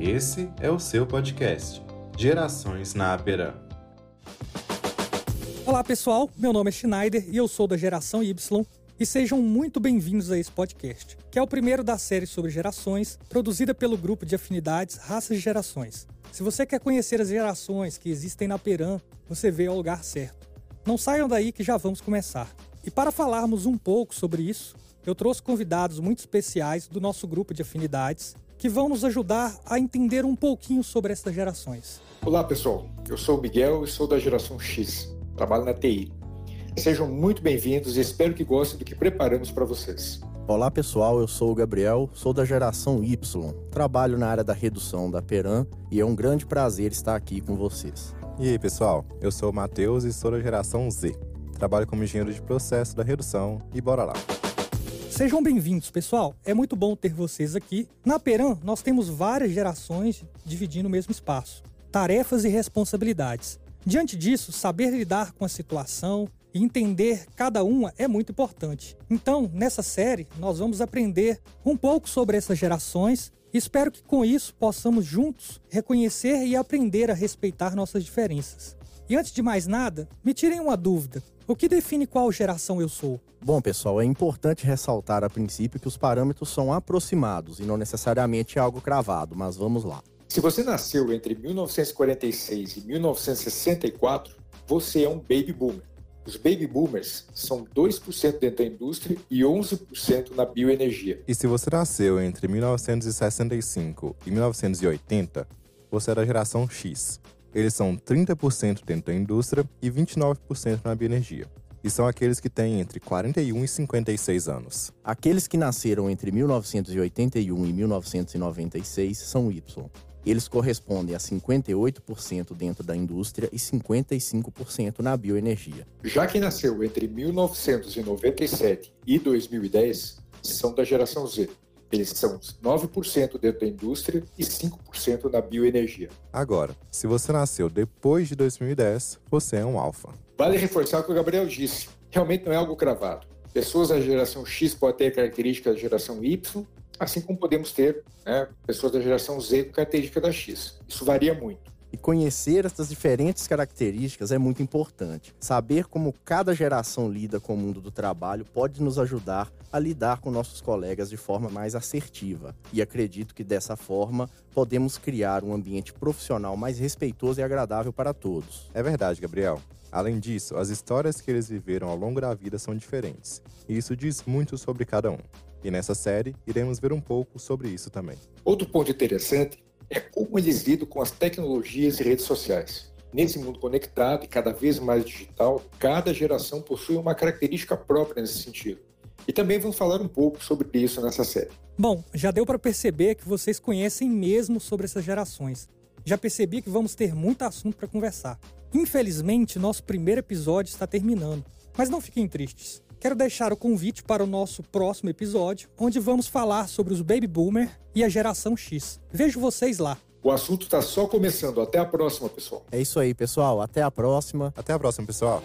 Esse é o seu podcast, Gerações na Aperam. Olá pessoal, meu nome é Schneider e eu sou da Geração Y e sejam muito bem-vindos a esse podcast, que é o primeiro da série sobre gerações, produzida pelo grupo de afinidades Raças de Gerações. Se você quer conhecer as gerações que existem na Peran, você veio ao lugar certo. Não saiam daí que já vamos começar. E para falarmos um pouco sobre isso, eu trouxe convidados muito especiais do nosso grupo de afinidades que vão nos ajudar a entender um pouquinho sobre essas gerações. Olá pessoal, eu sou o Miguel e sou da geração X, trabalho na TI. Sejam muito bem-vindos e espero que gostem do que preparamos para vocês. Olá pessoal, eu sou o Gabriel, sou da geração Y, trabalho na área da redução da Peran e é um grande prazer estar aqui com vocês. E aí pessoal, eu sou o Matheus e sou da geração Z, trabalho como engenheiro de processo da redução e bora lá. Sejam bem-vindos, pessoal. É muito bom ter vocês aqui. Na Peran, nós temos várias gerações dividindo o mesmo espaço, tarefas e responsabilidades. Diante disso, saber lidar com a situação, e entender cada uma é muito importante. Então, nessa série, nós vamos aprender um pouco sobre essas gerações espero que com isso possamos juntos reconhecer e aprender a respeitar nossas diferenças. E antes de mais nada, me tirem uma dúvida. O que define qual geração eu sou? Bom, pessoal, é importante ressaltar a princípio que os parâmetros são aproximados e não necessariamente algo cravado, mas vamos lá. Se você nasceu entre 1946 e 1964, você é um baby boomer. Os baby boomers são 2% dentro da indústria e 11% na bioenergia. E se você nasceu entre 1965 e 1980, você é da geração X. Eles são 30% dentro da indústria e 29% na bioenergia. E são aqueles que têm entre 41 e 56 anos. Aqueles que nasceram entre 1981 e 1996 são Y. Eles correspondem a 58% dentro da indústria e 55% na bioenergia. Já quem nasceu entre 1997 e 2010 são da geração Z. Eles são 9% dentro da indústria e 5% na bioenergia. Agora, se você nasceu depois de 2010, você é um alfa. Vale reforçar o que o Gabriel disse. Realmente não é algo cravado. Pessoas da geração X podem ter características da geração Y assim como podemos ter né, pessoas da geração Z com característica da X. Isso varia muito. E conhecer essas diferentes características é muito importante. Saber como cada geração lida com o mundo do trabalho pode nos ajudar a lidar com nossos colegas de forma mais assertiva. E acredito que dessa forma podemos criar um ambiente profissional mais respeitoso e agradável para todos. É verdade, Gabriel. Além disso, as histórias que eles viveram ao longo da vida são diferentes, e isso diz muito sobre cada um. E nessa série, iremos ver um pouco sobre isso também. Outro ponto interessante é como eles lidam com as tecnologias e redes sociais. Nesse mundo conectado e cada vez mais digital, cada geração possui uma característica própria nesse sentido. E também vamos falar um pouco sobre isso nessa série. Bom, já deu para perceber que vocês conhecem mesmo sobre essas gerações. Já percebi que vamos ter muito assunto para conversar. Infelizmente, nosso primeiro episódio está terminando, mas não fiquem tristes quero deixar o convite para o nosso próximo episódio, onde vamos falar sobre os Baby Boomer e a geração X. Vejo vocês lá. O assunto está só começando. Até a próxima, pessoal. É isso aí, pessoal. Até a próxima. Até a próxima, pessoal.